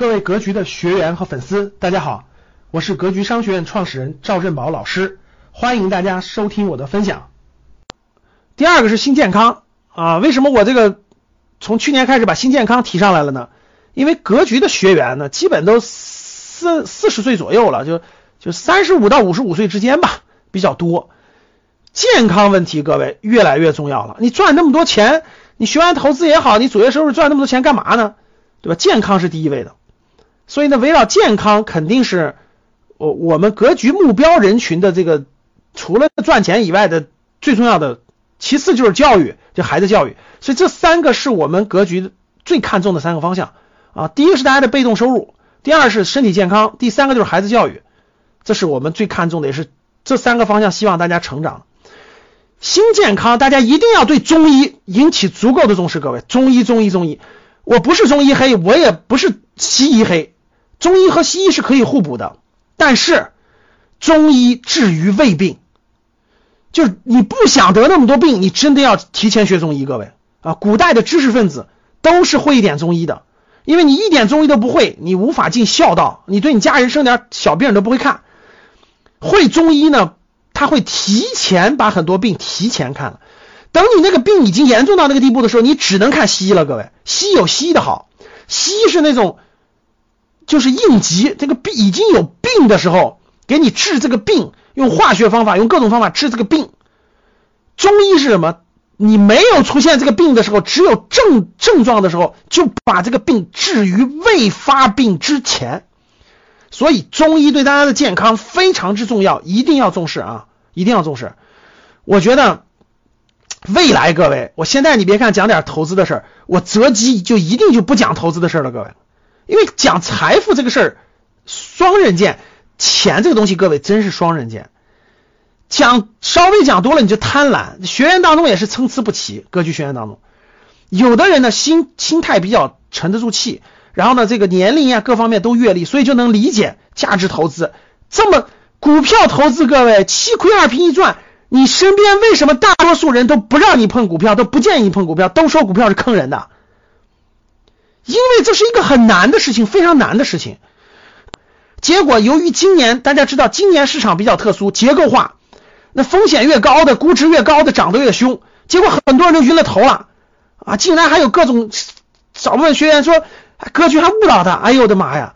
各位格局的学员和粉丝，大家好，我是格局商学院创始人赵振宝老师，欢迎大家收听我的分享。第二个是新健康啊，为什么我这个从去年开始把新健康提上来了呢？因为格局的学员呢，基本都四四十岁左右了，就就三十五到五十五岁之间吧，比较多。健康问题，各位越来越重要了。你赚那么多钱，你学完投资也好，你主业收入赚那么多钱干嘛呢？对吧？健康是第一位的。所以呢，围绕健康肯定是我我们格局目标人群的这个除了赚钱以外的最重要的，其次就是教育，就孩子教育。所以这三个是我们格局最看重的三个方向啊。第一个是大家的被动收入，第二是身体健康，第三个就是孩子教育。这是我们最看重的，也是这三个方向希望大家成长。新健康，大家一定要对中医引起足够的重视。各位，中医，中医，中医，我不是中医黑，我也不是西医黑。中医和西医是可以互补的，但是中医治于胃病，就是你不想得那么多病，你真的要提前学中医。各位啊，古代的知识分子都是会一点中医的，因为你一点中医都不会，你无法尽孝道，你对你家人生点小病都不会看。会中医呢，他会提前把很多病提前看了，等你那个病已经严重到那个地步的时候，你只能看西医了。各位，西医有西医的好，西医是那种。就是应急，这个病已经有病的时候，给你治这个病，用化学方法，用各种方法治这个病。中医是什么？你没有出现这个病的时候，只有症症状的时候，就把这个病治于未发病之前。所以中医对大家的健康非常之重要，一定要重视啊，一定要重视。我觉得未来各位，我现在你别看讲点投资的事儿，我择机就一定就不讲投资的事儿了，各位。因为讲财富这个事儿，双刃剑，钱这个东西，各位真是双刃剑。讲稍微讲多了，你就贪婪。学员当中也是参差不齐，格局学员当中，有的人呢心心态比较沉得住气，然后呢这个年龄啊各方面都阅历，所以就能理解价值投资。这么股票投资，各位七亏二平一赚，你身边为什么大多数人都不让你碰股票，都不建议你碰股票，都说股票是坑人的？因为这是一个很难的事情，非常难的事情。结果由于今年大家知道，今年市场比较特殊，结构化，那风险越高的，估值越高的，涨得越凶。结果很多人都晕了头了啊！竟然还有各种少部分学员说，格局还误导他。哎呦我的妈呀！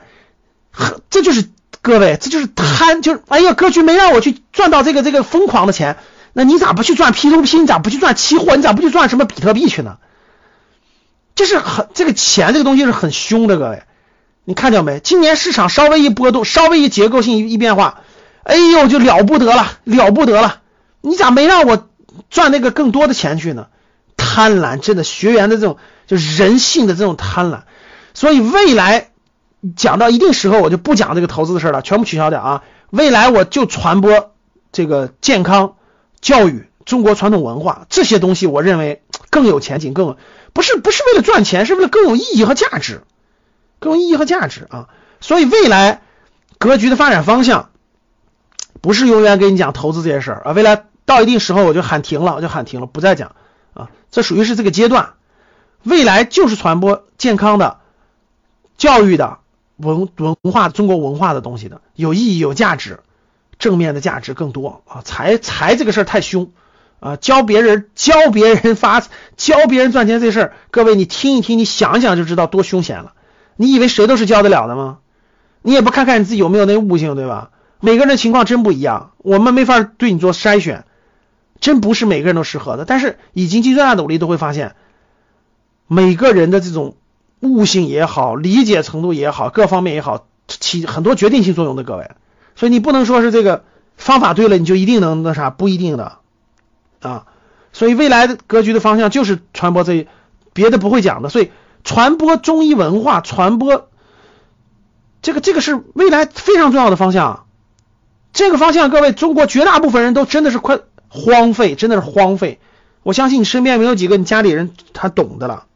这就是各位，这就是贪，就是哎呀，格局没让我去赚到这个这个疯狂的钱，那你咋不去赚 P to P？你咋不去赚期货？你咋不去赚什么比特币去呢？就是很这个钱这个东西是很凶的，各位，你看见没？今年市场稍微一波动，稍微一结构性一变化，哎呦就了不得了，了不得了！你咋没让我赚那个更多的钱去呢？贪婪，真的学员的这种就人性的这种贪婪。所以未来讲到一定时候，我就不讲这个投资的事了，全部取消掉啊！未来我就传播这个健康教育、中国传统文化这些东西，我认为更有前景，更。不是不是为了赚钱，是为了更有意义和价值，更有意义和价值啊！所以未来格局的发展方向，不是永远给你讲投资这些事儿啊。未来到一定时候我就喊停了，我就喊停了，不再讲啊。这属于是这个阶段，未来就是传播健康的、教育的、文文化、中国文化的东西的，有意义、有价值、正面的价值更多啊。财财这个事儿太凶。啊，教别人教别人发教别人赚钱这事儿，各位你听一听，你想想就知道多凶险了。你以为谁都是教得了的吗？你也不看看你自己有没有那悟性，对吧？每个人的情况真不一样，我们没法对你做筛选，真不是每个人都适合的。但是已经尽最大努力，都会发现每个人的这种悟性也好，理解程度也好，各方面也好，起很多决定性作用的。各位，所以你不能说是这个方法对了，你就一定能那啥，不一定的。啊，所以未来的格局的方向就是传播这一，别的不会讲的。所以传播中医文化，传播这个这个是未来非常重要的方向。这个方向，各位中国绝大部分人都真的是快荒废，真的是荒废。我相信你身边没有几个你家里人他懂的了。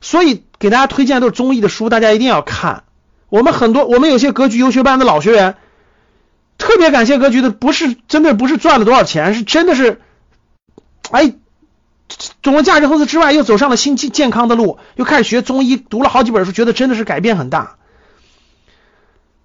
所以给大家推荐都是中医的书，大家一定要看。我们很多我们有些格局优学班的老学员，特别感谢格局的，不是真的不是赚了多少钱，是真的是。哎，懂了价值投资之外，又走上了新健健康的路，又开始学中医，读了好几本书，觉得真的是改变很大。